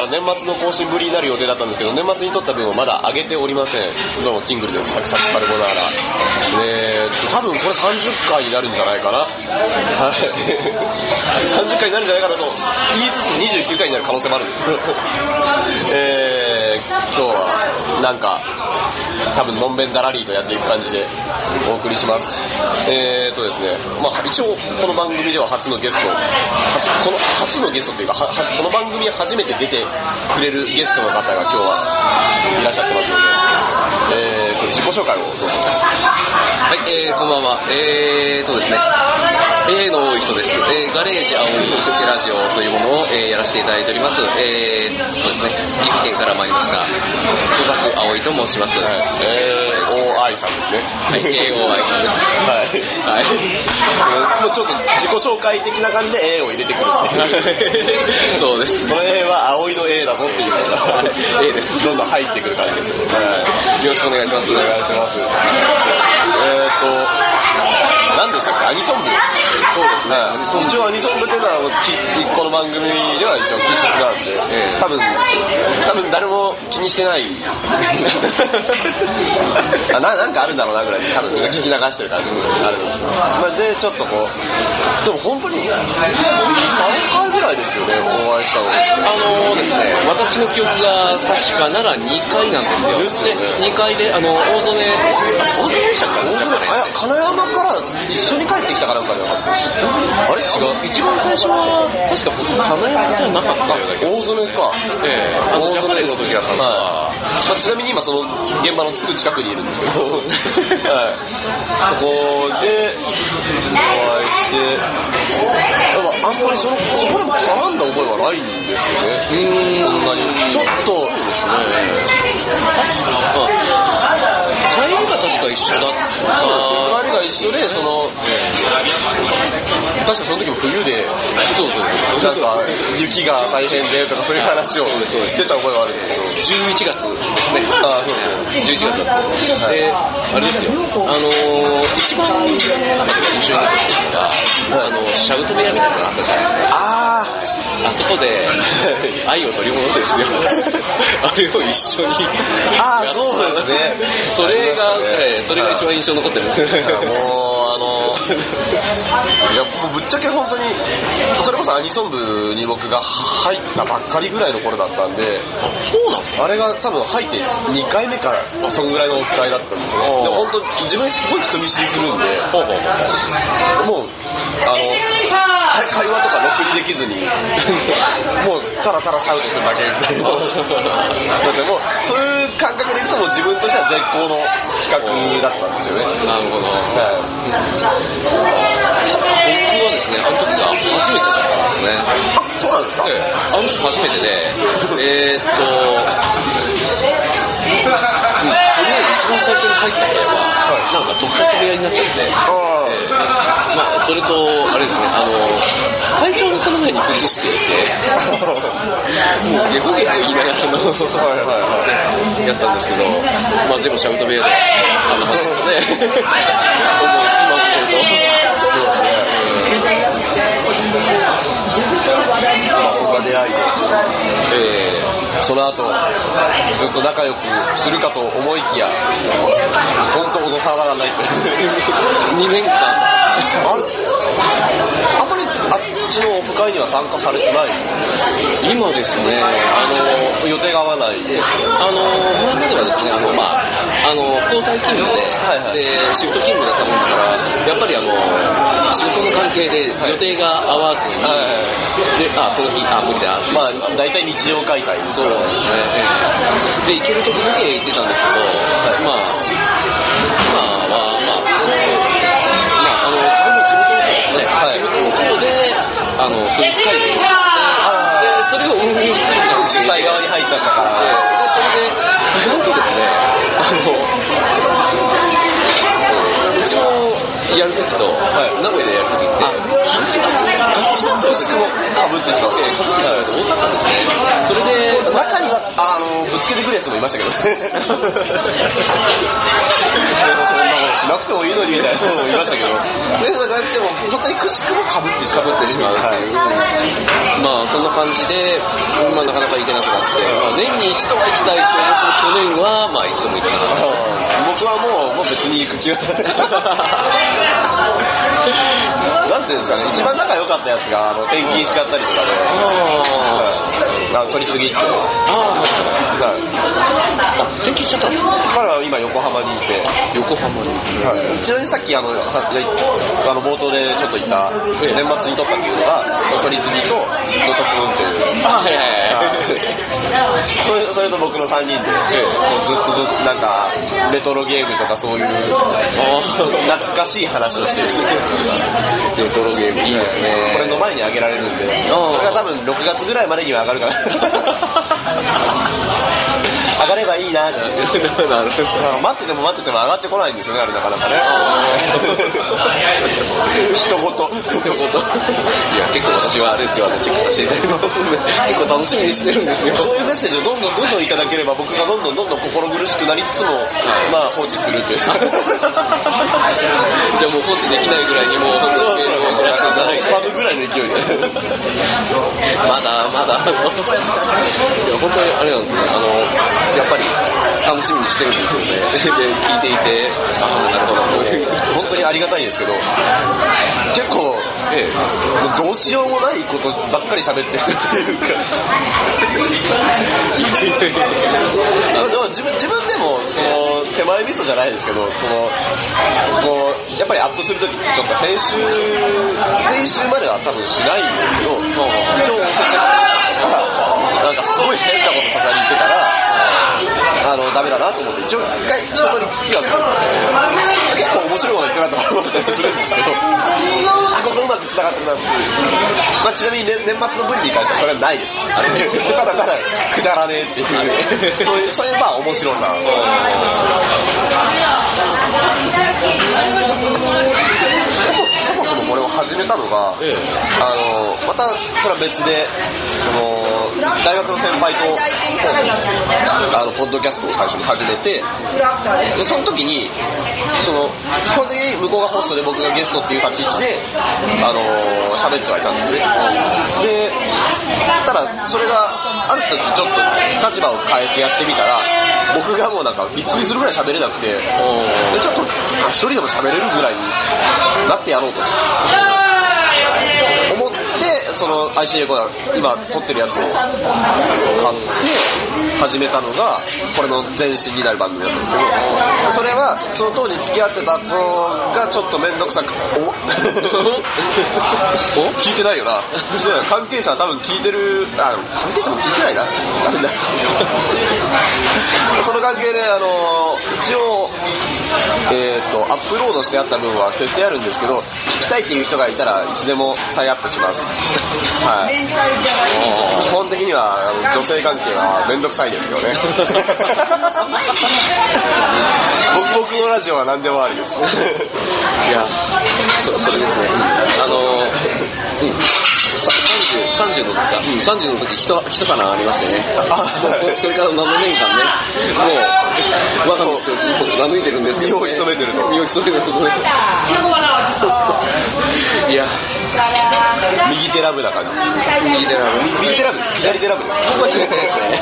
から年末の更新ぶりになる予定だったんですけど、年末に撮った分をまだ上げておりません。どうも、キングルです。サクサクカルボナーラ。えー、多分これ30回になるんじゃないかな。はい。30回になるんじゃないかなと言いつつ29回になる可能性もあるんですけど。えー、今日は、なんか、多分、のんべんだらりとやっていく感じでお送りします。えーとですね、まあ一応、この番組では初のゲスト、初この初のゲストというか、この番組初めて出てくれるゲストの方が今日はいらっしゃってますので、えーと、自己紹介をどうぞ。はい、えー、こんばんは。えーとですね、A の多い人です。えー、ガレージ青いラジオというものを、えーやらせていただいております。えー、そうですね、岐阜県から参りました、戸作葵と申します。はい、えー、大愛さんですね。AOI さんです。はい。はい。もうちょっと自己紹介的な感じで A を入れてくるっていう。そうです。その A は葵の A だぞっていう A ですどんどん入ってくる感じです。はい。よろしくお願いします。お願いします。えーと、何でしたっけ？アニソン部。そうですね。はい、一応アニソン部っていうのはきこの番組では一応禁止なんで、ええ。多分多分誰も気にしてない。あななんかあるんだろうなぐらいで多分聞き流してる感じがあるんですけど、まあ、でちょっとこうでも本当に3回ぐらいですよねお会いしたの。あのですね、私の記憶が確かなら2回なんですよ。ですよね。2回で、あの、大曽根、大曽根でしたっけ？金山から一緒に帰ってきたかなんかじゃなかったあれ？違う。一番最初は、確か僕、金山じゃなかったようだけど。大曽根か。ええ。あの、ジャパネの時だったんですはい。まあ、ちなみに今その現場のすぐ近くにいるんですけど、はい、そこでお会いして、でもあんまりそのそこでも絡んだ覚えはないんですよね。うん、そんなに。ちょっと、帰りが確か一緒だった。周りが一緒で、その、確かその時も冬で、そうそうなんか雪が大変でとかそういう話をしてた覚えはあるんですけど。11月ですね。あそう11月だった。で、あれですよ。あのー、一番印象に残ったのが、あの、シャウト部屋みたいなのがあったじゃないですか。ああそこで、愛を取り戻せですよ。あれを一緒に。あ、ああ、そうですね。それが、ねええそれが一番印象に残ってるんですよ。もう、あの、いや、もうぶっちゃけ本当に、それこそアニソン部に僕が入ったばっかりぐらいの頃だったんで、そうなんですか？あれが多分入って2回目か、そんぐらいのオフ会だったんですね。でも本当、自分すごい人見知りするんで、もう、あの、会会話とかろくにできずに、もう、たらたらシャウトするだけみたいな。だってもう、そういう感覚でいくともう自分としては絶好の企画だったんですよね。なるほど。はい僕はですね、あの時が初めてだったんですね。そうなんですか？ええあの時初めてで、えーっと、一番最初に入った部屋が、なんか特撮部屋になっちゃって、えあえまあ、それと、あれですね、あの、会長がその前に崩していて、もうゲホゲホ言いながらの、はいはいはい。やったんですけど、まあでもシャウト部屋で、あの、なんですかね、思う、今思うと。まあそこが出会いで、えーその後、ずっと仲良くするかと思いきや、本当脅さがないと。2年間、あれ？あんまりあちのオフ会には参加されてない今ですね、あの、予定が合わない。あの、前まではですね、あの、まあ、あの、交代勤務で、はいはい。で、シフト勤務だったもんだから、やっぱりあの、仕事の関係で予定が合わずに、はで、あ、この日、あ、無理だ、まあ、大体日常開催そうですね。で、行ける時だけ行ってたんですけど、まあ、今は、まあ、まあ、あの、自分の地元の方ですね、はい地元の方で、あの、スイーツ会を作って、で、それを運営してる感じ主催側に入っちゃったから。それで、意外とですね、あの、うちもやるときと、い名古屋でやるときって、日にちがガチリとしかも被ってしまって。かぶってしまう人多かったんですね。それで、中には、あの、ぶつけてくるやつもいましたけどね。でもそんなことしなくてもいいのにみたいな人もいましたけど。でもじゃなくても、本当にくしくも。かぶってしまうっていう。まあ、そんな感じで、まあ、なかなか行けなくなって、まあ、年に一度は行きたいと思っても去年は、まあ、一度も行けなかった。僕はもう、もう別に行く気は。なんていうんですかね、一番仲良かったやつがあの転勤しちゃったりとかで、ああの取り次ぎって。あ、あしちゃったんですか彼は今横浜にいて、横浜に。はい、ちなみにさっきあのはあの冒頭でちょっと言ったええ年末に撮ったっていうのが取り次ぎとノト君っていうあ、はいはいはい。それそれと僕の3人で、ずっとずっとなんかレトロゲームとかそういう懐かしい話をしてるレトロゲームいいですね。これの前にあげられるんでそれが多分6月ぐらいまでには上がるかな上がればいいな。なるほど。待ってても待ってても上がってこないんですよねあれなかなかね。一言ってこといや、結構私はあれですよ、あの、チェックさせていただいてますんで、結構楽しみにしてるんですよ。そういうメッセージをどんどんどんどんいただければ僕がどんどんどんどん心苦しくなりつつも、まあ放置するという。じゃあもう放置できないぐらいにもう本当にメールを送らせていただいてスパムぐらいの勢いで。まだまだ、あの、いや、本当にあれなんですね、あの、やっぱり楽しみにしてるんですよね。で、聞いていて、ああ、なるほど。本当にありがたいんですけど、結構、ええ、もうどうしようもないことばっかり喋ってるっていうか。でも自分自分でもその手前味噌じゃないですけど、そのこうやっぱりアップするときちょっと編集編集までは多分しないんですけど、一応接着がなんかすごい変なことささりってたら。あのダメだなと思って一応一回一通り聞きはする。んですけど結構面白いこと言ってるなとか思ったりするんですけどあここうまく繋がってるなっていう、まあ、ちなみに年年末の分に関してはそれはないです。あれただただくだらねえっていう。そういうそういうまあ面白さそもそもこれを始めたのが、ええ。あのまたそれは別でその大学の先輩とあのポッドキャストを最初に始めてでその時にその基本的に向こうがホストで僕がゲストっていう立ち位置であの喋ってはいたんですね。でただそれがある時ちょっと立場を変えてやってみたら僕がもうなんかびっくりするぐらい喋れなくてちょっとあ一人でも喋れるぐらいになってやろうと。その IC レコーダー今撮ってるやつを買って始めたのがこれの前身になる番組だったんですけどそれはその当時付き合ってた子がちょっと面倒くさくお お聞いてないよな。関係者は多分聞いてるあ関係者も聞いてないな。ダメだその関係であの一応えー、とアップロードしてあった分は消してあるんですけど聞きたいっていう人がいたらいつでも再アップします。はい。基本的にはあの女性関係は面倒くさいですよね。僕僕のラジオは何でもありです。いや、そそれですね、うん、あの、うん、さ30、30の時か、うん、30の時、ひと、ひと花ありましてね、それから7年間ね、もう、我が道をずっと貫いてるんですけど、ね、身を潜めてると。身を潜めてる。いや、右手ラブな感じ。右手ラブ。右手ラブです。左手ラブです。僕は左手ですね。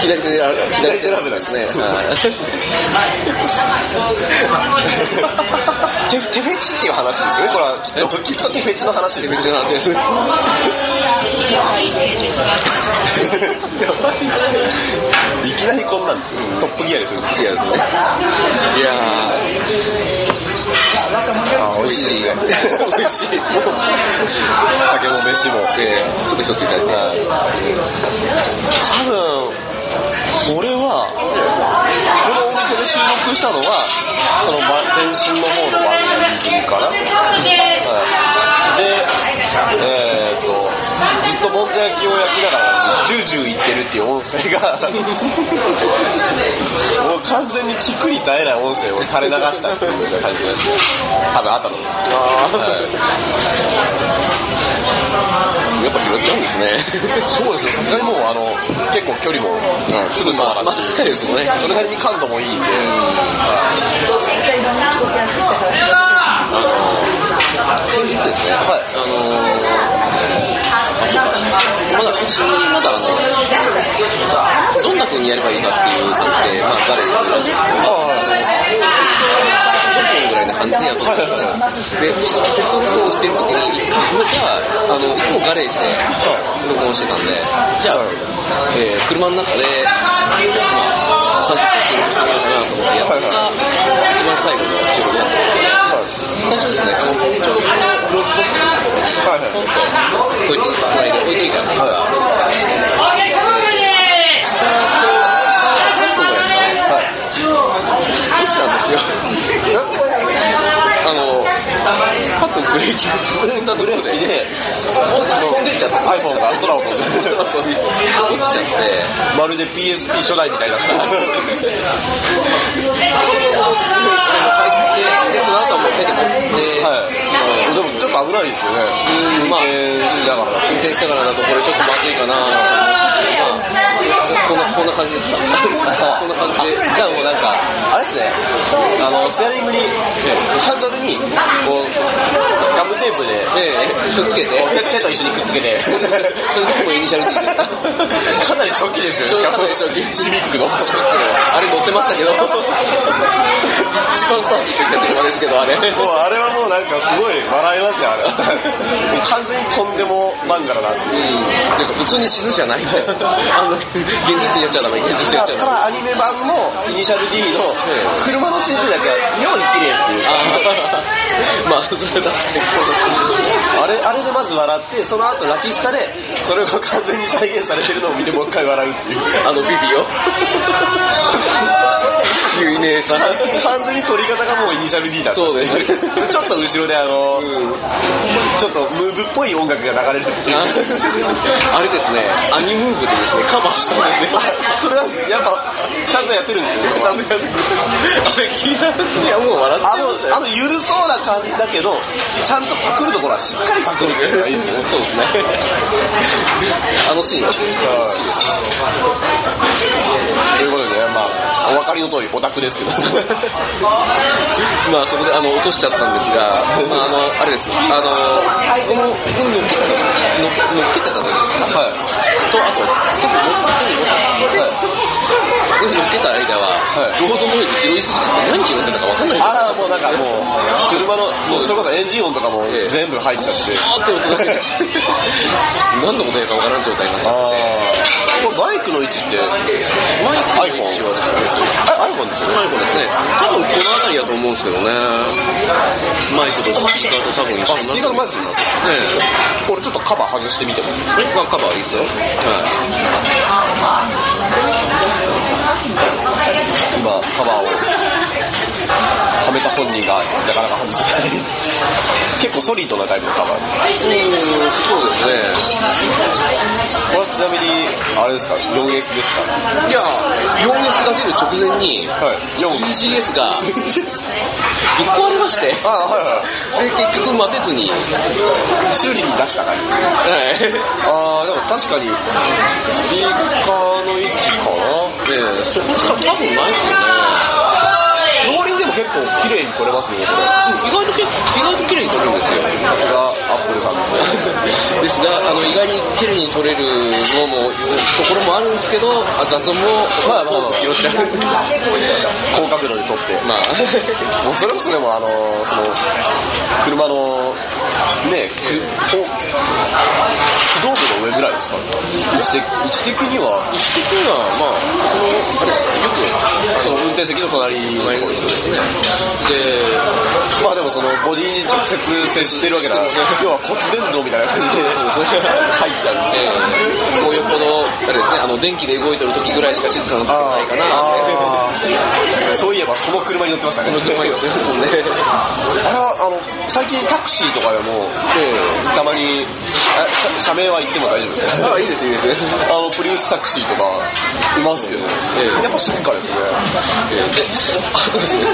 左手でラブ、左手ラブですね。手手フェチっていう話ですよね。これはきっと。きっと手フェチの話です手フェチの話です。い。きなりこんなんですよ。トップギアですよ。いやですね。いやあ、美味しい。美味しい。酒も飯もえー、ちょっと一ついただいて。多分これはこのお店で収録したのはそのば前身の方の番組かな、はい、でえー、っとずっともんじゃ焼きを焼きながらジュージュー言ってるっていう音声が。もう完全に聞くに耐えない音声を垂れ流したっていう感じです多分あったのやっぱ拾っちゃうんですね。そうですね。さすがにもうあの結構距離もすぐそまあ、まあ、うだし、近いですね。それなりに感度もいいんで、先日ですね、はい。あのー、まだ、そのまだ、あの、どんな風にやればいいかっていう感じで、まあ、誰かぐらんで、5分ぐらいの感じでやっとったんで、で、テスト録してるときに、じゃあ、あの、いつもガレージで録音してたんで、じゃあ、えー、車の中で、まあ、30分収録してみようかなと思ってやったのが、一番最後の収録だったんですけど、最初ですね、あの、ちょうどこのローズボックスポンと、こいつ繋いで置いといたんですが、3分ぐらいですかね、落ちたんですよ。パッとブレーキが進んだところで、飛んでっちゃった。iPhone が空を飛んで落ちちゃって、まるで PSP 初代みたいだった。で、で、その後はもう出てこって、はい。でもちょっと危ないですよね。うん、まあ、運転しながらだと。運転しながらだとこれちょっとまずいかなまあ、こんな、こんな感じですか？こんな感じで。じゃあもうなんか、あれですね、あの、ステアリングに、ハンドルに、こう、ガムテープで、ええ、くっつけて。手手と一緒にくっつけて、それでもイニシャル D ですか？かなり初期ですよね、しかなり初期シビックの。あれ乗ってましたけど、一番スタートしてきた車ですけど、あれ。もうあれはもうなんかすごい笑いましたよ、あれ。完全にとんでも漫画だなっていう。うん。ていうか、普通に死ぬじゃないあんな、現実にやっちゃダメ、現実にやっちゃダメ。ただアニメ版のイニシャル D の車の CG だけは妙に綺麗っていう まあ、それは確かにそうあれあれでまず笑ってその後ラキスタでそれが完全に再現されてるのを見てもう一回笑うっていうあのビビよ。ゆい姉さん。完全に撮り方がもうイニシャル D だったそうね ちょっと後ろであの、ちょっとムーブっぽい音楽が流れるっていうあれですね、アニムーブでですね、カバーしたんですね。それはやっぱちゃんとやってるんですよねちゃんとやってくれあれ聞いた時にはもう笑っちあのゃいましたよ。あの緩そうな感じだけどちゃんとパクるところはしっかりパクるってい。うのがいです。ねそうです。ね。あのシーンは好きです。ということでねまあお分かりの通りオタクです。けどまあそこであの落としちゃったんです。が、まああの、あれです。あの、この、運乗っけたの乗っけてた時です。かはいと、あと、手に持って、手に持った。運乗っけた間は、はいロードノイズ拾いす。ぎちゃって何拾ってたか分かんない。あらもうなんかもう車のそれこそエンジン音とかも全部入っちゃってあーって音が出て、何のことやか分からん状態になっちゃって。こイクの位置ってマイクの位置はですね、あ iPhone ですよね iPhone ですね。多分この辺りだと思うんですけどね。マイクとスピーカーと多分一緒になってスピーカーのマイクになってねこれちょっとカバー外してみてもカバーいいですよ。はい。今カバーをはめた本人がなかなか外せない結構ソリッドなタイプのカバーうん、そうですね。これはちなみにあれですか？4S ですかいや、4S が出る直前に、はい 3GS がぶっ壊れまして、あはいはいで、結局待てずに、修理に出した感じはい。ああでも確かにスピーカーの位置かな。ええそこしか多分ないですよね。結構綺麗に撮れますねこれ意外と意外と綺麗に撮れるんですよ。さすがアップルさんですねですが、あの、意外に綺麗に撮れるのも、ところもあるんですけど、あ雑音も、まあまあまあ拾っちゃう。高角度で撮ってまあ、もうそれこそでもあのその車のねくこう駆動部の上ぐらいですか位置的位置的には位置的には、まあ、この、よく、その運転席の隣の人ですね。で、まあでもそのボディに直接接してるわけだから要は骨伝導みたいな感じで。入っちゃう。んでえー、もうよっぽど、あれですね、あの、電気で動いてる時ぐらいしか静かな時がないかな。そういえばその車に乗ってましたね。その車に乗ってますんで。あれはあの最近タクシーとかでもたまにあ社社名は言っても大丈夫ですかあ、いいです、いいです。あのプリウスタクシーとかいますけど、ええ。やっぱ静かですね。えーで、あとですね、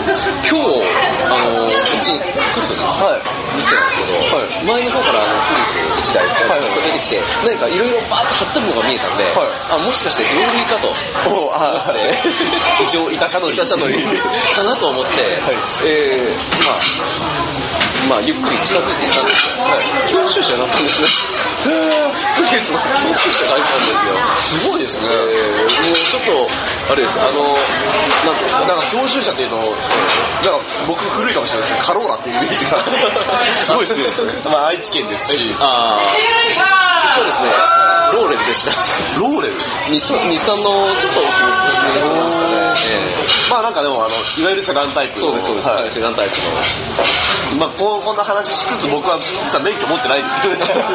今日、あの、こっちに来る時にはい。見つけたんですけど、はい。前の方からあのフリス1台はい。出てきて、何かいろいろバーッと貼ってるのが見えたんで、はい。あ、もしかして同類かと。おあえ 一応板車乗り出したのに、かなと思って、はい。えー、まあ、まあ、ゆっくり近づいていったんですよ。はい、教習車になったんですね。レスの研修者がいたんですよ。すごいですね。えー、もうちょっと、あれです、あの、なんですか、なんか教習車っていうと、なんか僕古いかもしれないですけど、カローラっていうイメージがすごい強いですね。まあ愛知県ですし、あー、そうですね、ローレルでした。ローレル？日産日産のちょっと大きめのですかね。えまあなんかでもあの、いわゆるセダンタイプそうです、そうです、はいはい、セダンタイプの。まあこうこんな話しつつ僕は実は免許持ってないんですけどね。あ、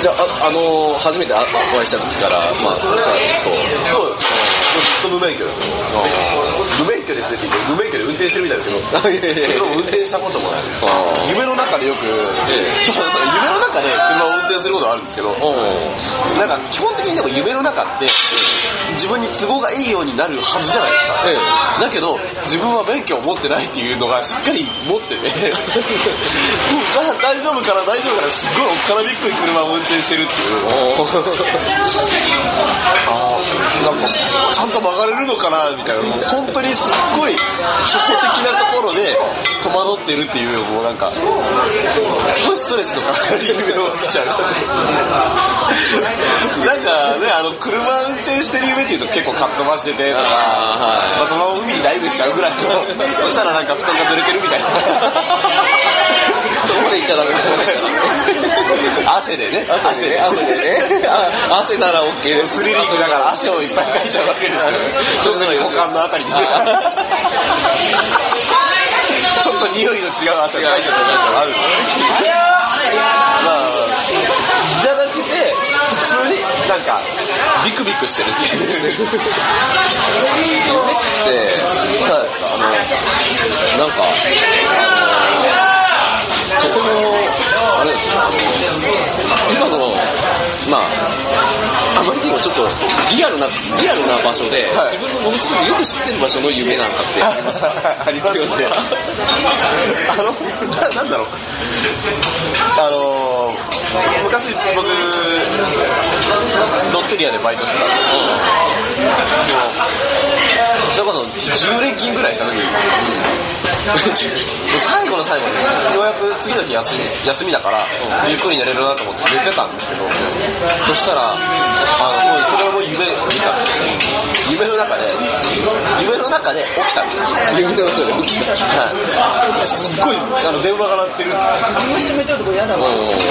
じゃあ、ああのー初めてあお会いした時から、まあ、じゃあずっと、そう。ずっと無免許です。許ですねって言って、無免許で運転してるみたいですけど、運転したこともない。あ夢の中でよ。く、ええ。そうそう夢の中で車を運転することがあるんですけど、なんか基本的にでも夢の中って自分に都合がいいようになるはずじゃないですか、えだけど自分は免許を持ってないっていうのがしっかり持ってて大丈夫かな大丈夫かなすっごいおっからびっくり車を運転してるっていう。あーなんかちゃんと曲がれるのかなみたいな。もう本当にすっごい初歩的なところで戸惑ってるっていうもうなんかすごいストレスのかかる夢を見ちゃう。なんかねあの車運転してる夢っていうと結構かっ飛ばしててとかまあ、そのまま海にダイブしちゃうぐらいのそしたらなんか布団がずれてるみたいな。そこまで行っちゃダメだ汗でね。汗で。汗でね。あ汗なら OK です。スリリングだから汗をいっぱいかいちゃうわけですよ。特に股間のあたりに ちょっと匂いの違う汗をかいちゃう時があるまあじゃなくて普通になんかビクビクしてるっていう。夢って、あの、なんか、あの、とても、あれですね、あの、今の、まあ、あまりにもちょっとリアルな、リアルな場所で、はい自分のものすごくよく知ってる場所の夢なんかってありますありますね。あの、ななんだろう。あのー、昔僕、ロッテリアでバイトしてたんですけど、もうそれこそ10連勤ぐらいした時に、最後の最後に、ようやく次の日休み休みだから、ゆっくり寝れるなと思って寝てたんですけど、そしたら、あの、もうそれはもう夢見たんです夢の中で、夢の中で起きたんですよ。夢の中で起きた。はい。すっごい、あの、電話が鳴ってる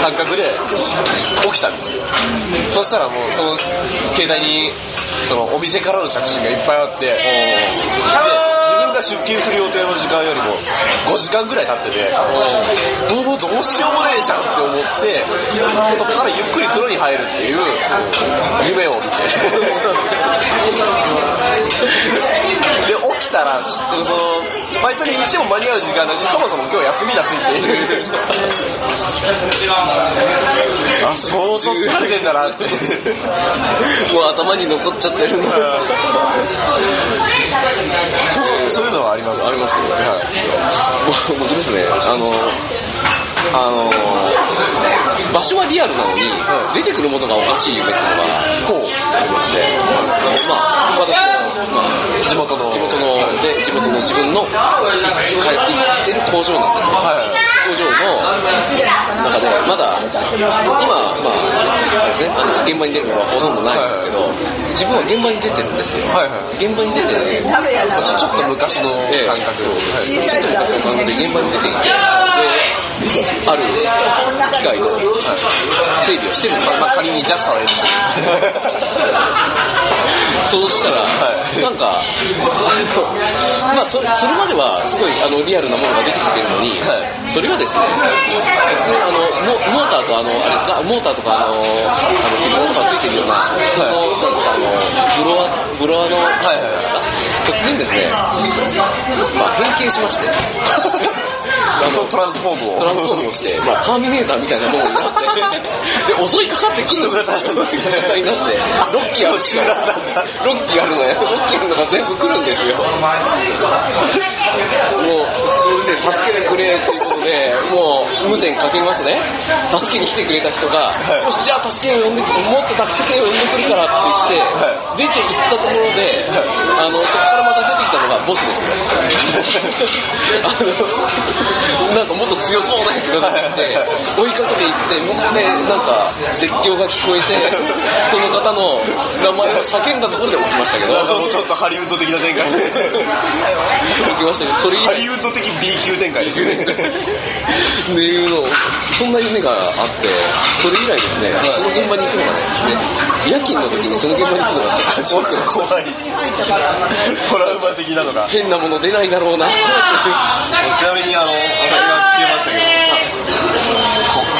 感覚で起きたんですよ。そしたらもう、その、携帯に、その、お店からの着信がいっぱいあって、で、出勤する予定の時間よりも5時間ぐらい経ってて、もうどうしようもねえじゃんって思って、そこからゆっくり風呂に入るっていう夢を見て。で、起きたら、その、バイトに行っても間に合う時間だし、そもそも今日休みだしっていう。あ、相当疲れてんだなって。もう頭に残っちゃってるんだ。そうそういうのはあります。ありますよね。僕僕ですね、あの、あの、場所はリアルなのに、出てくるものがおかしい夢っていうのがこありまして、まあ、私の、まあ、う、地元の。地元の、で、地元の自分の、通ってる工場なんですよ。はい工場の中で、まだ、今、まあ、あれですね、あの、現場に出るのはほとんどないんですけど、自分は現場に出てるんですよ。はいはい現場に出て、ちょちょっと昔のええ感覚。そうはいちょっと昔の感覚で現場に出ていて、で、ある機械の整備をしてるんですよ。まあ仮にジャスターをや そうしたら、はい。なんか、あのまあそ、それまではすごいあのリアルなものが出てきてるのに、はい。それがですね、あのモモーターとあの、あれですか、モーターとかあの、あの、ビルとかついてるような、その、なんですか、あの、ブロワ、ブロワの、はいはい。突然ですね、まあ、変形しまして、トランスフォームを。トランスフォームをして、まあ、ターミネーターみたいなものになって、で、襲いかかってくるのがなになって、ロッキーある集ロッキーあるのや、ロッキーあるのが全部来るんですよ。もう、それで助けてくれっていうことで、もう、無線かけますね。助けに来てくれた人が、よし、じゃあ助けを呼んでくる、もっと助けを呼んでくるからって言って、出て行ったところで、あの、そこからまた出てきたのがボスですよ。あの、なんかもっと強そうなやつが出てきて、追いかけていって、みんなでなんか絶叫が聞こえて、その方の名前を叫んだところで起きましたけど、なんかもうちょっとハリウッド的な展開で。起きましたけど、それハリウッド的 B 級展開ですよね。っていうのを、そんな夢があって、それ以来ですね、その現場に行くのがね、夜勤の時にその現場に行くのがちょっと怖い。トラウマ的なのが。変なもの出ないだろうな。ちなみにあの、当たりが消えましたけど、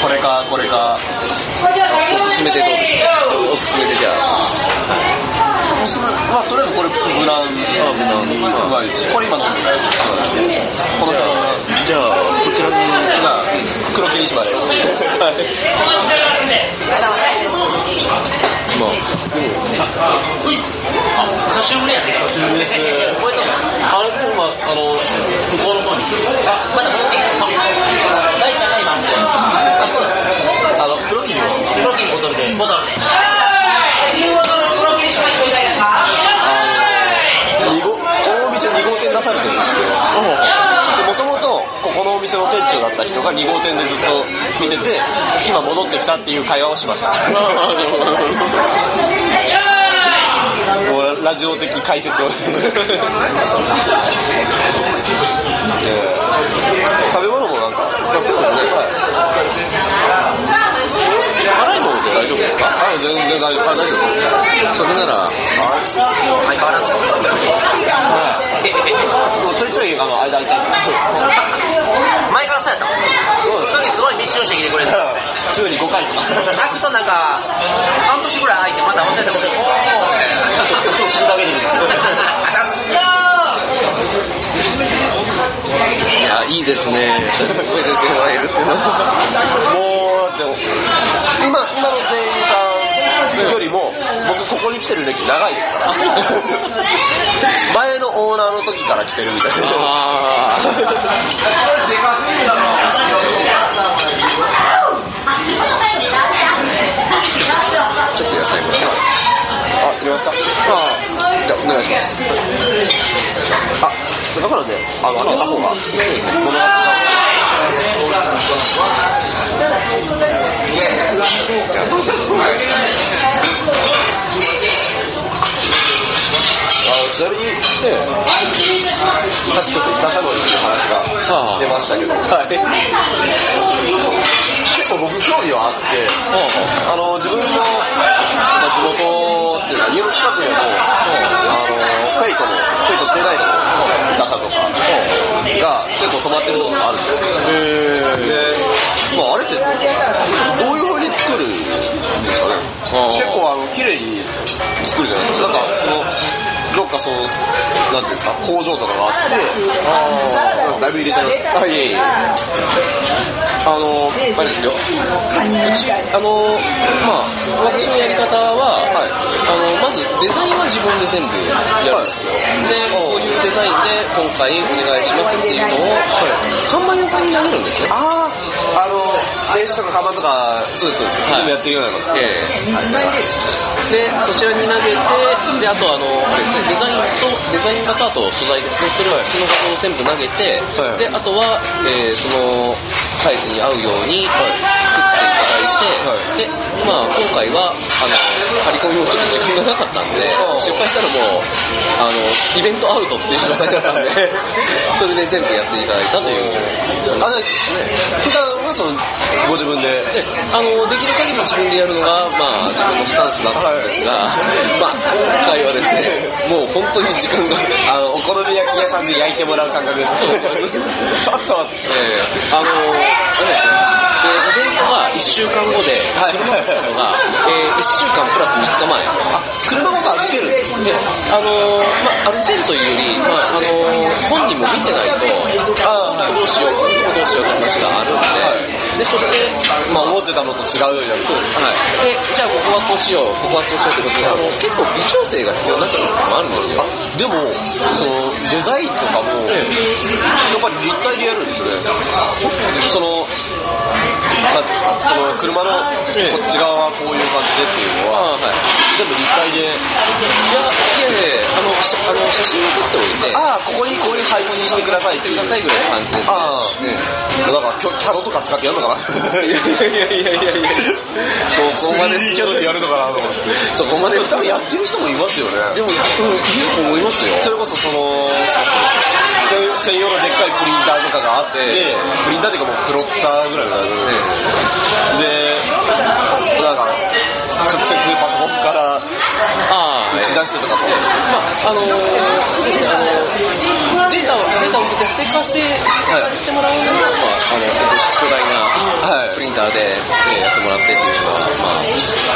これか、これか。おすすめでどうでしょうおすすめでじゃあ。まあ、とりあえずこれ、ブラン、ブラン、うまいし、これ今飲んでこの辺は、じゃあ、こちらに、じゃあ、黒霧島ではい。まあ、久しぶりやね。久しぶりです。これとあれでも、まあ、あの、向こうの方に、あ、まだ戻ってきた。大ちゃんが今、あの、黒霧を、黒木ボトルで。ボトルで。いうボトル黒木しか一人ですか二号、このお店2号店出されてるんですよ。もともと、ここのお店の店長だった人が2号店でずっと見てて、今戻ってきたっていう会話をしました。もうラジオ的解説を。えー食べ物もなんか、そうですね辛いもので大丈夫ですか？あ全然大丈夫。あ、大丈夫それなら、相変わらず。もうちょいちょい、あの、間空いちゃう前からそうやった。そうです一人すごい密集してきてくれる。う。週に5回とか。開くとなんか、半年ぐらい空いてまた忘れたことおーそう聞くだけでいいです。いや、いいですね。声で出られるっての。もう、ここに来てる歴長いですから。前のオーナーの時から来てるみたいな。あーちょっと野菜も。あ、来ました。あーじゃあ、お願いします。あ、だからね、あの、開けた方が、この味が。我刚才说了ちなみに、ええ。さっきちょっと板しゃぶりっていう話が出ましたけど、はい、結構僕興味はあって、あの自分の、まあ、地元っていうか家の近くにも、あの Fate の Fate/stay night の痛車とかが結構止まってるところがあるんですよ。で、まあ、あれってどういう作るんですかね結構あの綺麗に作るじゃないですか。なんかそのどっかその、なんていうんですか、工場とかがあって、ああ、だいぶ入れちゃいました。あ、いえいえ。あの、あれですよ。うち、あの、まあ、私のやり方は、あの、まずデザインは自分で全部やるんですよ。で、こういうデザインで今回お願いしますっていうのを、看板屋さんに投げるんですね。ああ、あの、電子とか看板とか、そうです、そうです。全部やってるようなこと。ええ。で、そちらに投げて、で、あとあの、あれですね、デザインと、デザイン画と素材ですね、それを、その画像を全部投げて、はい。で、あとは、えーその、サイズに合うように作っていただい。で、まあ今回は、あの、張り込みもちょっと時間がなかったんでうん、失敗したらもう、あの、イベントアウトっていう状態だったんで、それで全部やっていただいたという。あ、じゃあ、普段はその、ご自分で、で、あの、できる限り自分でやるのが、まあ、自分のスタンスだったんですが、まあ、今回はですね、もう本当に時間が、あの、お好み焼き屋さんで焼いてもらう感覚です。ちょっと待って。えーあの、ですね、が1週間後で、はい車を買ったのが、え1週間プラス3日前。車ごと預けるんであのまあ、歩いてるというより、まあ、あの本人も見てないと、あはいどうしよう、どうしようって話があるんで、で、それで、まあ、思ってたのと違うようになる。そうです。はい。で、じゃあここはこうしよう、ここはこうしようってことで、あの、結構微調整が必要になってくることもあるんですよ。でも、その、デザインとかも、やっぱり立体でやるんですね。その、その車のこっち側はこういう感じでっていうのは、はい。全部立体で、いや、いやいやあの、しあの写真を撮っておいて、ああ、ここにこういう配置にしてくださいって。くださいぐらいの感じですね。ああねなんか、キャキャドとか使ってやるのかな いやいやいやいやいやそこまで 3D キャドでやるのかなと思って。そこまで多分やってる人もいますよね。でも、いると思いますよ。それこそその、専専用のでっかいプリンターとかがあって、えプリンターっていうかもうプロッターぐらいのやつで、なんか、直接パソコンからああ、打ち出してとかも、まあ、あのー、あのー、データを、データを送ってステッカーして、ステッカーにしてもらうのが、まあ、あの、巨大なはい。プリンターで、えーやってもらってっていうのは、まあ、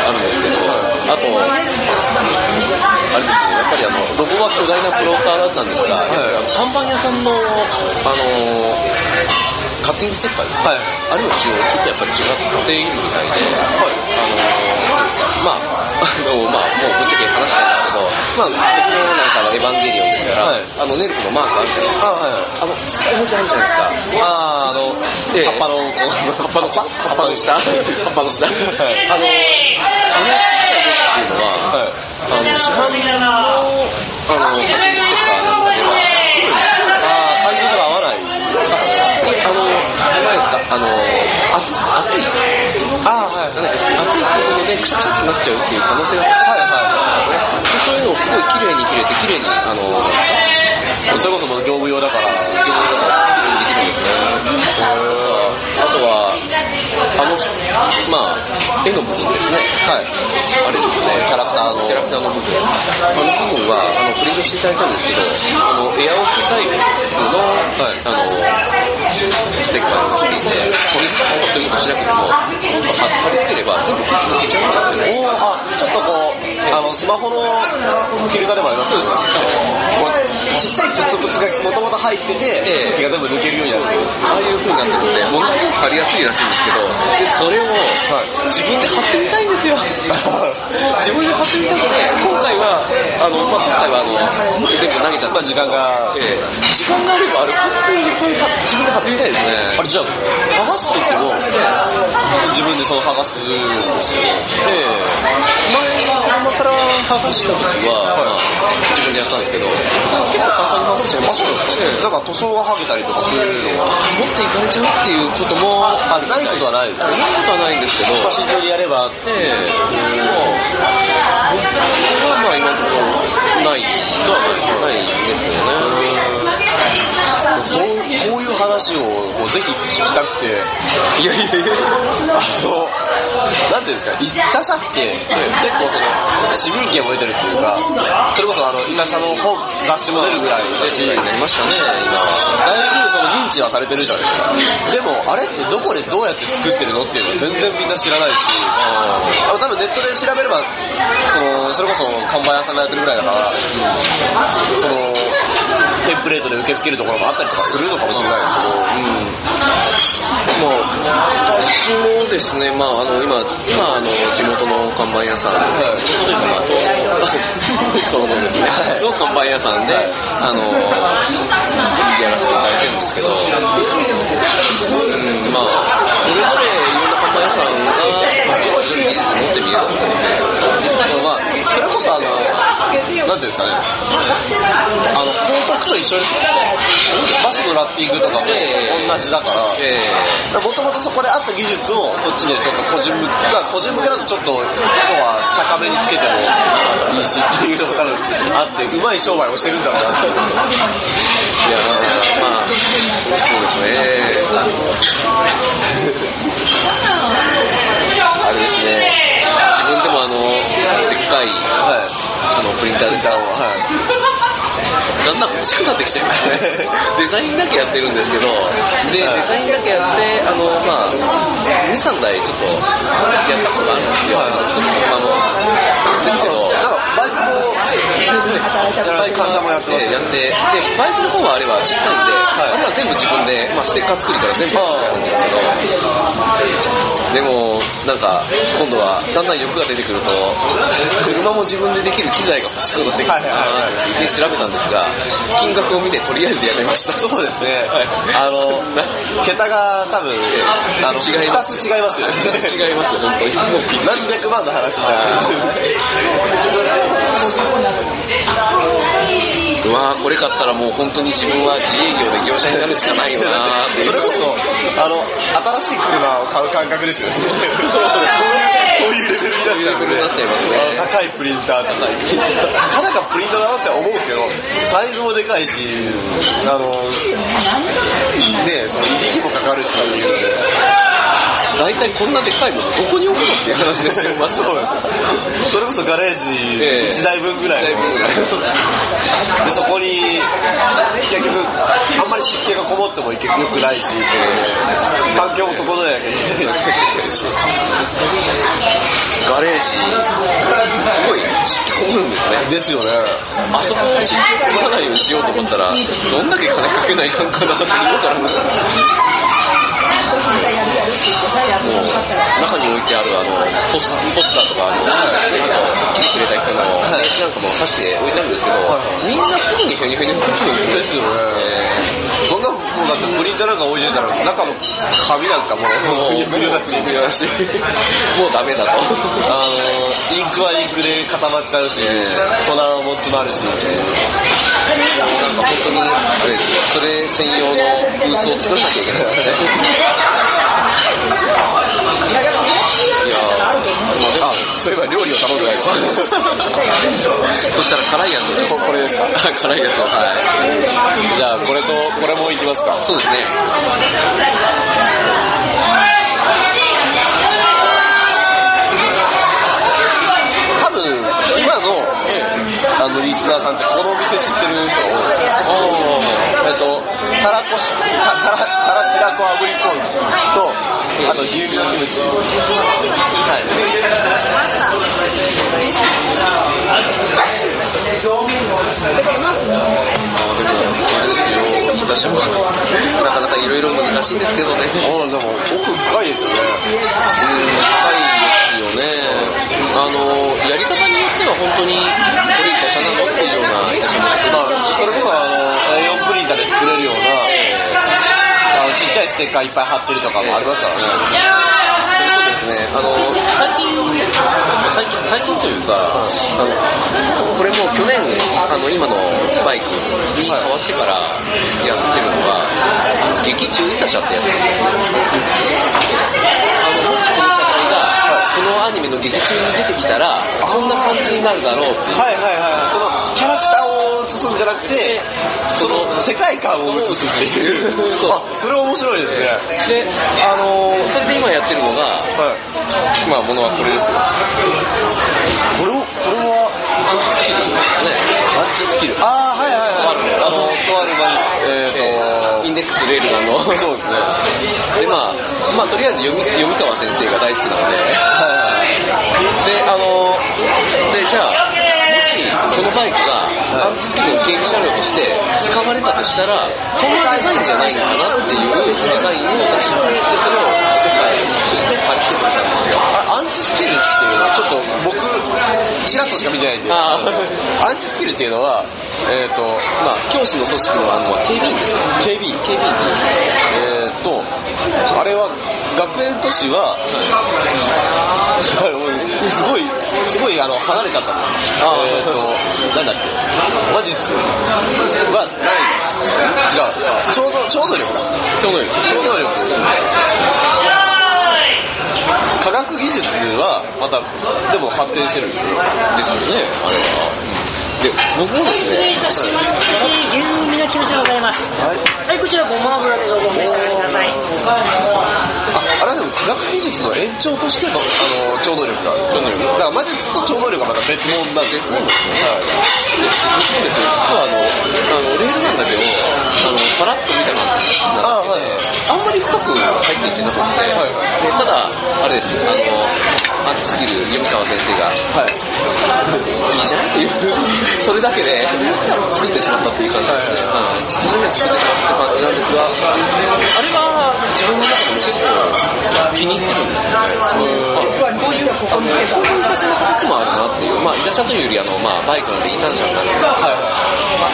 あるんですけど、あと、あれですね、やっぱりあの、ロゴは巨大なプロッターだったんですが、やっぱりあの看板屋さんの、あのー、カッティングステッカーです？か、はい。あれの仕様ちょっとやっぱり違っているみたいで、あのー、なんですか、まあ、あの、まあ、もうぶっちゃけ話したいんですけど、まあ、僕のなんかのエヴァンゲリオンですから、はい。あの、ネルコのマークあるじゃないですか。あはいはい。あの、ちっちゃい文字あるじゃないですか。あーあの、ええ。葉っぱの、葉っぱの、葉っぱの下葉っぱの下、いあの、あの小さいっていうのは、はい。あの、市販の、あの、カッティングステッカーなんかでは、綺麗にあー、会場とか合わない。あの、何ですか、あの、熱い、熱い、あーはいですかね、熱いっていうことでくしゃくしゃってなっちゃうっていう可能性がはいはね、でそういうのをすごい綺麗に切れて、綺麗に、あの、なんですか、い。それこそ業務用だから、自分が綺麗にできるんですね。あとは、あの、まあ、絵の部分ですね。はい。あれですね、キャラクターのキャラクターの部分。あの部分は、あの、プリントしていただいたんですけど、あの、エアオフタイプの、あの、ステッカーについて、これということしなくても、貼り付ければ全部こっち抜けちゃうんだってね。ちょっとこう、の、スマホのフィルターでもありますよね。ちっちゃいプツプツがもともと入ってて、ええ空気が全部抜けるようになる。ああいう風になってるんで、ものすごく貼りやすいらしいんですけど、で、それを自分で貼ってみたいんですよ。自分で貼ってみたくて、今回は、あの、まあ、今回はあの、全部投げちゃった時間がええ時間があれば、あれ、本当に自分で自分で貼ってみたいですね。あれじゃあ、剥がすときも、自分でその剥がすんですよ。ええ前、車から剥がした時は、まあ、自分でやったんですけど、結構簡単に剥がせちゃいますよ。ええなんか塗装が剥げたりとかそういうのは、持っていかれちゃうっていうことも、あ、ないことはないですないことはないんですけど、まあ慎重にやれば、ええ。まあ、僕はまあ今のところない。とはないないですよね。こうこういう話をこうぜひ聞きたくて、いやいやいや、あの、なんていうんですか、一他社って結構その、市民権も出てるっていうか、それこそあの、一他社の本、雑誌も出るぐらいだし、ぐらいになりましたね、今は。だいぶその認知はされてるじゃないですか。でも、あれってどこでどうやって作ってるのっていうの全然みんな知らないし、あの多分ネットで調べれば、その、それこそ看板屋さんがやってるぐらいだから、その、テンプレートで受け付けるところもあったりとかするのかもしれないですけど、まあ、私もですね、まあ、あの、今、今、あの、地元の看板屋さん、地元というか、まあ、東東のですね、の看板屋さんで、あの、やらせていただいてるんですけど、うん、まあ、それぞれいろんな看板屋さんが、それぞれ技術を持って見えると思うんで、実際まあ、それこそあの、なんていうんですかね、あの、広告と一緒ですよ。バスのラッピングとかもええ同じだから、えもともとそこであった技術をそっちでちょっと個人向け、まあ個人向けだとちょっと、要は高めにつけてもいいしっていうのが多分あって、うまい商売をしてるんだろうなって。ー、いや、まあ、そうですね。あれですね、自分でもあの、でっかい、はい。あの、プリンターでさ、はだんだん欲しくなってきちゃいましたね。デザインだけやってるんですけど、で、デはいザインだけやって、あの、まあ、2、3台ちょっとやったことがあるんですよ。はいあの、一つの車も。ですけど、い。なんかバイクも、バイク会社もやってますええやって、で、バイクの方はあれは小さいんで、い。あれは全部自分で、まあ、ステッカー作るから全部やるんですけど、でも、なんか今度はだんだん欲が出てくると車も自分でできる機材が欲しくなってくるなはいはい調べたんですが金額を見てとりあえずやめました。そうですね。はい。あの、桁が多分、あの、違いま二つ違いますよね。違いますよ本当に。もう何百万の話になる。うわーこれ買ったらもう本当に自分は自営業で業者になるしかないよなーっていうそれこそ、あの、新しい車を買う感覚ですよね。そういう、そういうレベルになっちゃうんで。レベルになっちゃいますね高いプリンターとか。たかだかプリンターだなって思うけど、サイズもでかいし、あの、ねその維持費もかかるしっていう。大体こんなでっかいものどこに置くのっていう話ですよ。まずそうです。それこそガレージええ。1台分ぐらい。の一台分ぐらい。でそこに結局あんまり湿気がこもってもいけよくないし、環境も整えなきゃいけないしガレージ。すごい湿気込むんですね。ですよね。あそこを湿気込まないようにしようと思ったらどんだけ金かけないかんかなって今から中に置いてあるあのポスポスターとかあの、あと来てくれた人の名刺なんかも刺して置いてあるんですけど、みんなすぐにヘニヘニになっちゃうんですねですよね。そんなもんだってプリンターなんか置いてたら中の紙なんかもうもうふにゃふにゃだし。だしもうダメだと。あのインクはインクで固まっちゃうし、ええ粉も詰まるし、なんか本当にあれですよそれ専用のブースを作らなきゃいけないんですね。いやーまあでもあそういえば料理を頼んでないです。そしたら辛いやつここれですか？辛いやつをはい。じゃあこれとこれもいきますか。そうですね。多分今のええ。あのリスナーさんってこのお店知ってる人が多いえっとたらこしたたらたら白子炙りポン酢とあと牛乳キムチはいあでもあれですよ私もなかなかいろいろ難しいんですけどね。あでも奥深いですよね。高いですよねあのやり方によっては本当にこれ板車なのっていうような板車も作まあるそれこそあの A4 プリンターで作れるようなあのちっちゃいステッカーいっぱい貼ってるとかもありますからねそれとですね、あの最近、最近最近というか、あのこれも去年あの今のバイクに変わってからやってるのが、あの劇中板車ってやつなんですね。あのもしこの車体がこのアニメの劇中に出てきたらこんな感じになるだろうっていう。はいはいはいそのキャラクターを映すんじゃなくてその世界観を映すっていう。そ うあそれ面白いですね。で、あのそれで今やってるのが、はい。まあ、ものはこれですよ。これをこれはアンチスキルね。アンチスキル。ああはいはいはい。あのとある前えっ、えーインデックスレールガンの。そうですね。で、まあ、まあ、とりあえず読み読川先生が大好きなので、で、あの、で、じゃあ、もし、このバイクが、アンチスキルの警備車両として使われたとしたら、こんなデザインじゃないのかなっていうデザインを出して、で、それを作って貼り付けてみたんですよ。あアンチスキルっていうのはちょっと僕ちらっとしか見てないんで。あ アンチスキルっていうのはえっ、とまあ、教師の組織の暗号は警備員です。警備員。って言うんです。えっ、とあれは学園都市は、すごいすごいあの離れちゃった。のえっ、となんだっけ。魔術はない。違う。超能超能力だ超能力。超能力科学技術はまたでも発展してるんですよですよね、あれは。で、僕もですね、私、牛乳磨きましでございます。はいはい、こちらごま油でどうぞお召し上がりください。学技術の延長としてのあの超能力がある超能力だから魔術と超能力はまた別物なんですよ。別物ですね僕もですね、実はあの、あのレールガンだけを、あの、さらっと見た感じなだけで、あんまり深く入っていってなくて、でただ、あれです、あの、アンチスキル、読川先生が、はい。いいじゃんっていう、それだけで作ってしまったってい。う感じですね。はいそれで作ってしまったって感じなんですが、あれは自分の中でも結構気に入ってるんですよね。はいあの、こういういたしの形もあるなっていう、まあ、いたしというより、あの、まあ、バイクなんで、異端車になるんですけど、はい。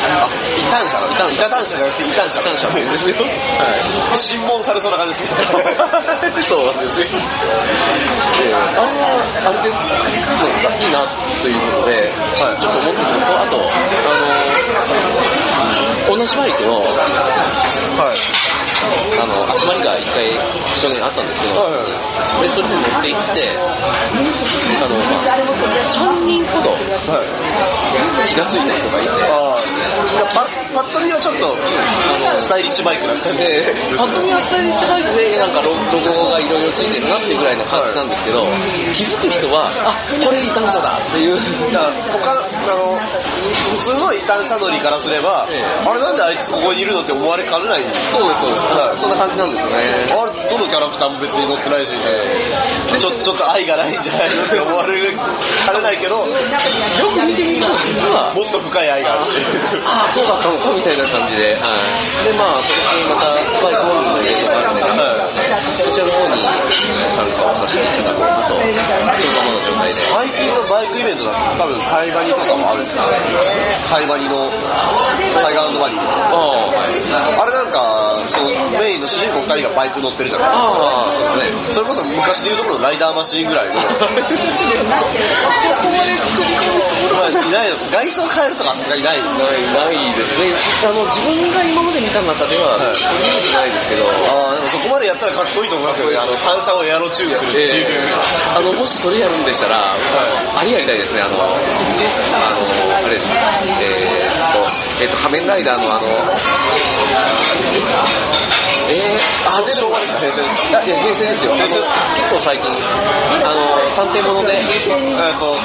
あ、異端者だ。異端者。異端者じゃなくて異端者。異端者って言うんですよ。はい。審問されそうな感じですね。そうなんですよ。で、あれは、あれで、そう、いいなということで、はいちょっと思ってくると、あと、あの、同じバイクの、はい。あの、集まりが一回、去年あったんですけど、はいはいで、それで乗って行って、あの、まあ、3人ほどはい。気がついた人がいて、ああ。いやパパッと見はちょっと、あの、スタイリッシュバイクだったんで。で、パッと見はスタイリッシュバイクで、なんかロロゴがいろいろついてるなっていうぐらいな感じなんですけど、気づく人は、あ、これ異端者だっていう、他あの普通の異端者乗りからすれば、ええあれなんであいつここにいるのって思われかねないそうです、そうです。はい。そんな感じなんですよね。あれどのキャラクターも別に乗ってないし、ちょちょっと愛がないんじゃないのって思われかねないけどもよく見てみると、実は、っと深い愛があるっていう。ああ、そうだったのかみたいな感じで、はい。で、まあ、今年また、バイクモンズのイベントがあるんで、なんかね、そちらの方に、参加をさせていただこうかと、そのままの状態で。最近のバイクイベントだと多分タイバニとかもあるんですよタイバニのタイガーバニーああ、はい。あれなんかそのメインの主人公2人がバイク乗ってるじゃないですかああ、そうですね。それこそ昔でいうところのライダーマシーンぐらいのそこまで作り込むところまあいないの外装変えるとかさすがにないない、ないですね。あの、自分が今まで見た中では、はいないですけど、ああでもそこまでやったらかっこいいと思いますよね。あの反射をエアロチューンするっていう、えーあの、もしそれやるんでしたら、あれやりたいですね、あの、あの、あれです、えーっと、えーっと、仮面ライダーのあの、えー、あ、で昭和ですか？平成ですかいや、いや平成。ですよ。結構最近、あの、探偵物で、えっと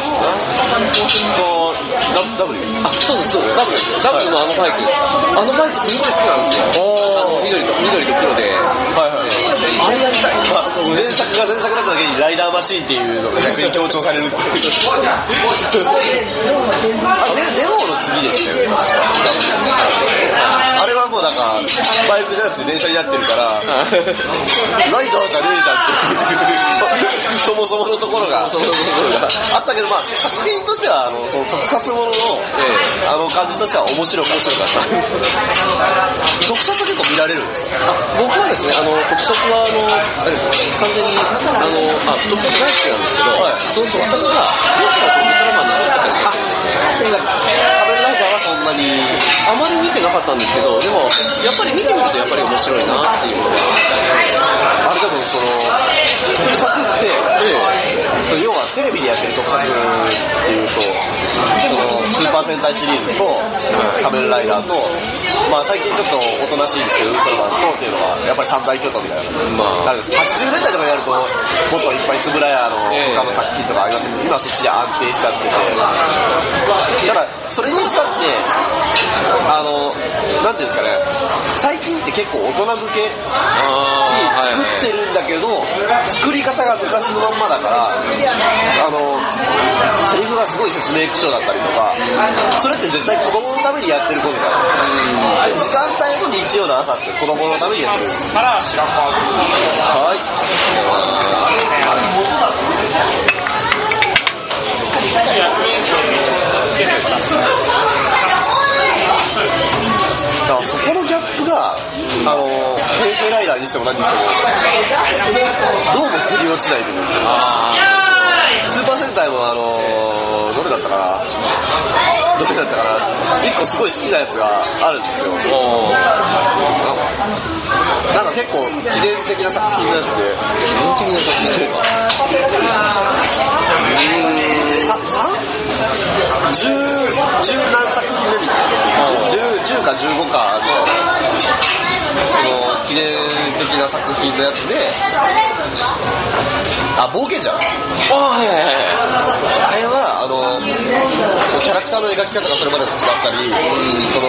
とダダブルあ、そうです、そう。です、ダブル。ダブルのあのバイク、あのバイクすごい好きなんですよ。あの、緑と、緑と黒で、はい。はいあれやりたい。まあ、前作が前作だっただけにライダーマシーンっていうのが逆に強調されるっていう。あデデオの次でしたよね。あれはもうなんかバイクじゃなくて電車になってるから ライダーじゃねえじゃんっていうそ そもそものところがそもそものところが。あったけどまあ作品としてはあのその特撮ものの、ええ。あの感じとしては面白く面白かった。特撮は結構見られるんですか？あ僕はですね、あの、特撮は、あの、あれです完全に、あの、あ、特撮大好きなんですけど、はい。その特撮が、ゴジラとウルトラマンになったりするんです。よ。んなにあまり見てなかったんですけど、でも、やっぱり見てみるとやっぱり面白いなっていうのが、あれでもその特撮って、その要はテレビでやってる特撮っていうとそのスーパー戦隊シリーズと仮面ライダーと、まあ、最近ちょっとおとなしいですけどウルトラマンとっていうのはやっぱり三大巨頭みたいな。まあ、です。80年代とかになるともっといっぱい円谷のええ他の作品とかありましたけど今そっちで安定しちゃってて。だからそれにしたってあのなんていうんですかね最近って結構大人向けあー作ってるんだけど、作り方が昔のまんまだから、あの、セリフがすごい説明口調だったりとか、それって絶対子供のためにやってることじゃないですか。時間帯も日曜の朝って子供のためにやってる。から白川はい。だからそこのギャップが、あの、平成ライダーにしても何にしても、どうも振り落ちないというかあスーパー戦隊もあのー、どれだったかなどれだったかな一個すごい好きなやつがあるんですよ。なんか結構記念的な作品のやつで、基本的な作品ですかさ、三十、十何作品目みたいな。十、か十五かの、その、記念的な作品のやつで、あ、冒険者あはいはいはいはい。あれは、あの、そのキャラクターの描き方がそれまでと違ったり、その、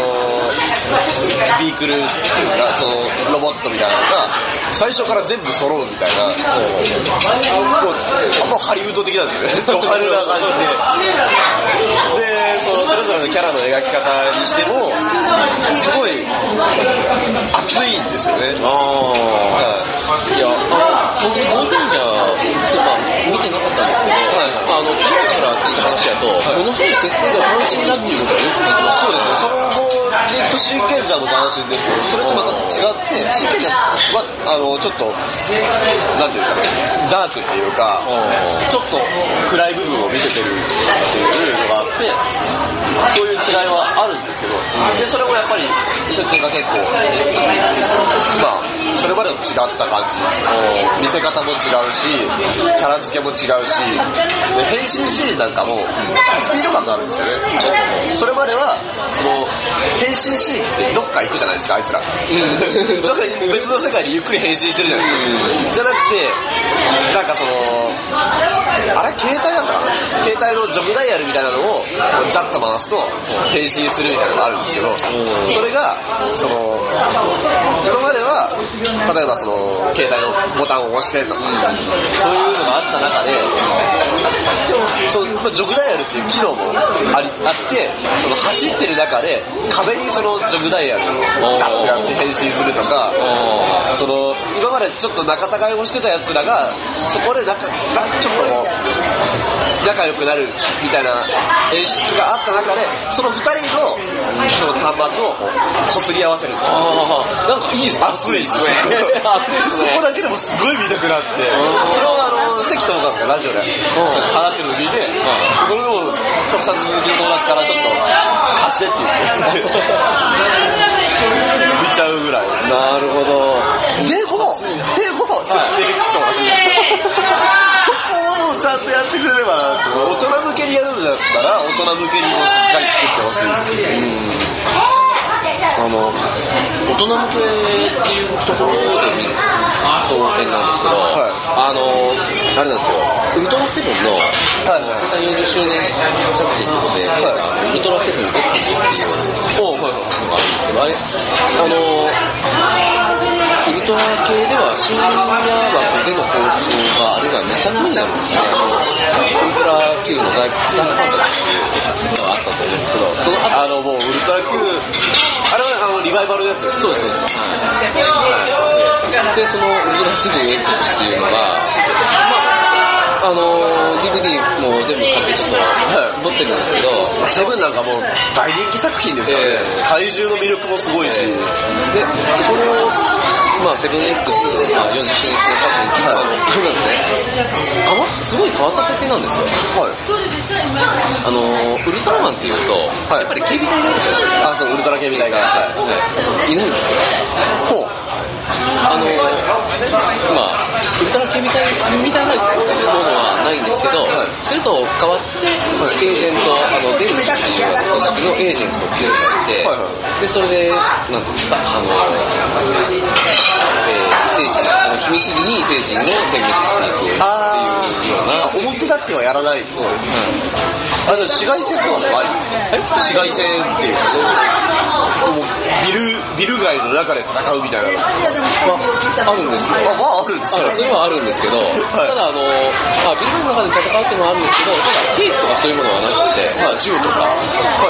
ビークルっていうか、その、ロボットみたいなのが、最初から全部揃うみたいな、もう、もうハリウッド的なんですよね。ド派手な感じで。ぞれのキャラの描き方にしてもすごい熱いんですよね。ああ、い。や、あの、僕、冒険者、そうまあ、見てなかったんですけど、まあ、あの、プロから聞いた話だと、ものすごい設定が斬新だっていうことはよく聞いてます。そうですねとシーケンジャーも斬新ですけどそれとまた違ってシーケンジャーはあのちょっとなんていうんですかねダークっていうかちょっと暗い部分を見せてるっていうのがあってそういう違いはあるんですけどでそれもやっぱり設定が結構まあそれまでと違った感じ。見せ方も違うしキャラ付けも違うしで変身シーンなんかもスピード感があるんですよね。それまではその変身シーンってどっか行くじゃないですかあいつら。どっか別の世界にゆっくり変身してるじゃないですか。じゃなくてなんかそのあれ携帯なんだかな。携帯のジョグダイヤルみたいなのをジャッと回すと変身するみたいなのがあるんですけどそれがその今までは例えばその携帯のボタンを押してとか。そういうのがあった中でそのまあジョグダイヤルっていう機能もありあってその走ってる中で壁にそのジョグダイヤルをジャッとやって変身するとか。その今までちょっと仲違いをしてたやつらがそこで仲良くなるみたいな演出があった中でその2人のその端末をこうこすり合わせるなんかいいっす熱いっすね。熱いっすね。そこだけでもすごい見たくなって。それをあの関智和がラジオで話してるのを聞いてそれを特撮好きの友達からちょっと貸してって言って見ちゃうぐらい。なるほど。でも、でも、説明口調なんですよ。そこをちゃんとやってくれれば、大人向けにやるんだったら、大人向けにもしっかり作ってほしい。あの、大人向けっていうところで見る当然なんですけど、はいあの、あれなんですよ、ウルトラセブンの生誕40周年作品ということで、あのウルトラセブン X っていうのがあるんですけど、あれ、あの、ウルトラ系では深夜枠での放送があれが2作目になるんですね。ウルトラ Q の大スターファンタジーっていうのがあったと思うんですけど、その後あの、もう、ウルトラ Q、あれはあのリバイバルのやつです。そうです、そうです。で、そのウルトラセブン X っていうのが、まあ、あの、DVD も全部完結とはい撮ってるんですけど、セブンなんかもう大人気作品ですからね。え怪獣の魅力もすごいし。で、それを、まあ、セブン X、まあ、40周年作品、結構あの、あれなんですね、変わすごい変わった設定なんですよ。はい。あの、ウルトラマンっていうと、はいやっぱり警備隊がいるじゃないですか。あ、そう、ウルトラ警備隊が。はいいないんですよ。ほう。あの、まあ、ウルトラ警備隊みたいなものはないんですけど、それと変わって、エージェント、あの、デルスっていう組織のエージェントっていうのがいて、はいはいで、それで、なんていうんですか、あの、えー、異星人、あの、秘密裏に異星人を殲滅していくっていうような、あ、表立ってはやらないです。あ、じゃあ紫外線とかもないんですか？紫外線っていうビル、ビル街の中で戦うみたいな。の。まあ、あるんですよ。あ、まああるんですかあるそれはあるんですけど、ただあの、あ、ビルの中で戦うっていうのはあるんですけど、ただ兵器とかそういうものはなくて、まあ銃とか、格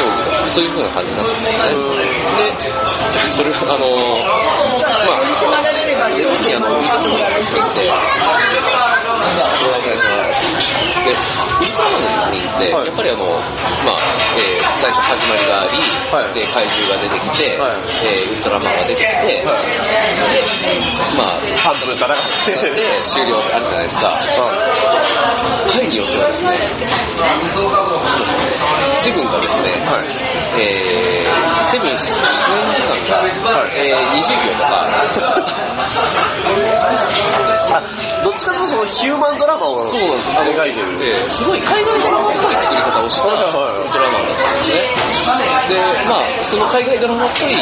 闘技とか、そういう風な感じになってるんですね。で、それはあの、まあ、で、ウルトラマンの作品って、はいやっぱりあの、まあ、えー最初始まりがあり、はいで、怪獣が出てきて、はいえーウルトラマンが出てきて、まあ、3分戦って。で終了あるじゃないですか。回によってはですね、セブンがですね、えー、セブン出演時間が、えー、20秒とか、あ、どっちかというとそのヒューマンドラマを。描いてる。えーすごい海外ドラマっぽい作り方をしたウルはいはいはいトラマンだったんですね。で、まあ、その海外ドラマっぽい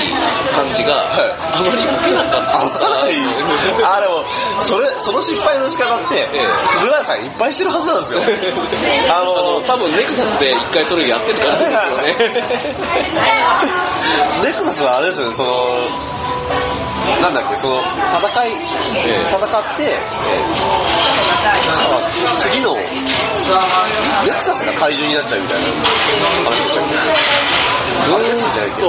感じが、はいあまり受けなかったい。あ、でも、それ、その失敗の仕方って、ええ円谷さんいっぱいしてるはずなんですよ。ああの、の、多分ネクサスで一回それやってるからしいですよね。ネクサスはあれですよね、その、なんだっけ、その、戦い、ええ戦って、えあ次の、ネクサスが怪獣になっちゃうみたいな話でしたけど、あれやつじゃないけど、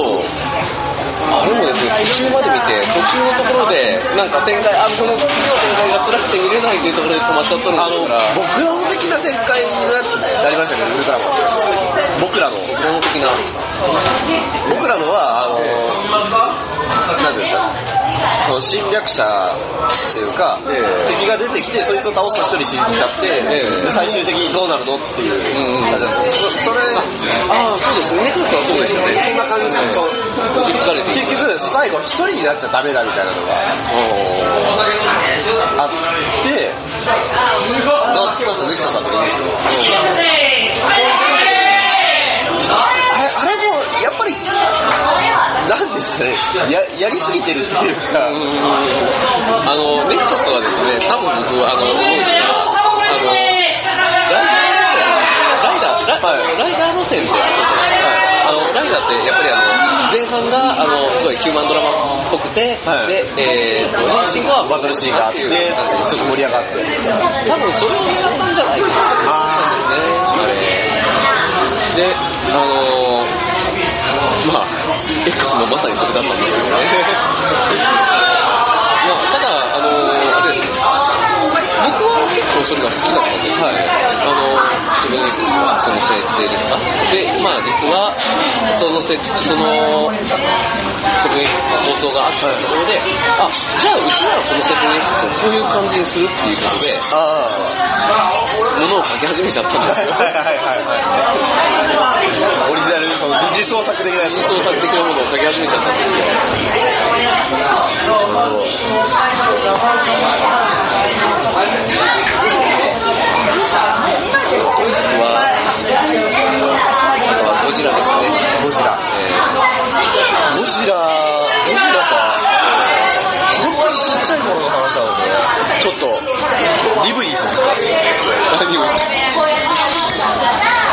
あれもですね、途中まで見て、途中のところで、なんか展開、あ、この次の展開が辛くて見れないっていうところで止まっちゃったのあの、から、僕らの的な展開のやつになりましたけど、ウルトラマン。僕らの、僕らの的な、僕らのは、あの、なんていうんですか、その侵略者っていうか、ええ敵が出てきて、そいつを倒すと一人死んじゃって、ええで最終的にどうなるのっていう感じなんですよ。そそれ、ああ、そうですね、ネクサスはそうでしたね。そんな感じですね。結局、最後一人になっちゃダメだみたいなのがあって、ななんかネクサスだったと思うんですよ。あれ、あれですかね、や、やりすぎてるっていうか、あの、ネクサスはですね、多分僕、あの、ライダー、ライダー、ラ,、はい。ライダー路線ってあったじゃない。ですか。あの、ライダーってやっぱりあの、前半が、あの、すごいヒューマンドラマっぽくて、はい。で、えーと、変身後はバトルシーンがあって、ちょっと盛り上がって。多分それを狙ったんじゃないかな。と思ったんですね。で、あのー、まあ、X もまさにそれだったんですけどね。まあ、ただ、あのー、あれですよ。僕は結構それが好きだったんですはい。あの、セブン X はその設定ですか。で、まあ実は、そのせ、その、セブン X の放送があったところで、あ、じゃあうちならこのセブン X をこういう感じにするっていうことで、あものを書き始めちゃったんですよ。オリジナル、その二次創作的なやつ。創作的なものを書き始めちゃったんですよ。あとゴジラですね。ゴジラ。えー、ゴジラ、ゴジラ。か。本当にちっちゃい頃の話なので、ちょっと、リブに続きます。リブにす。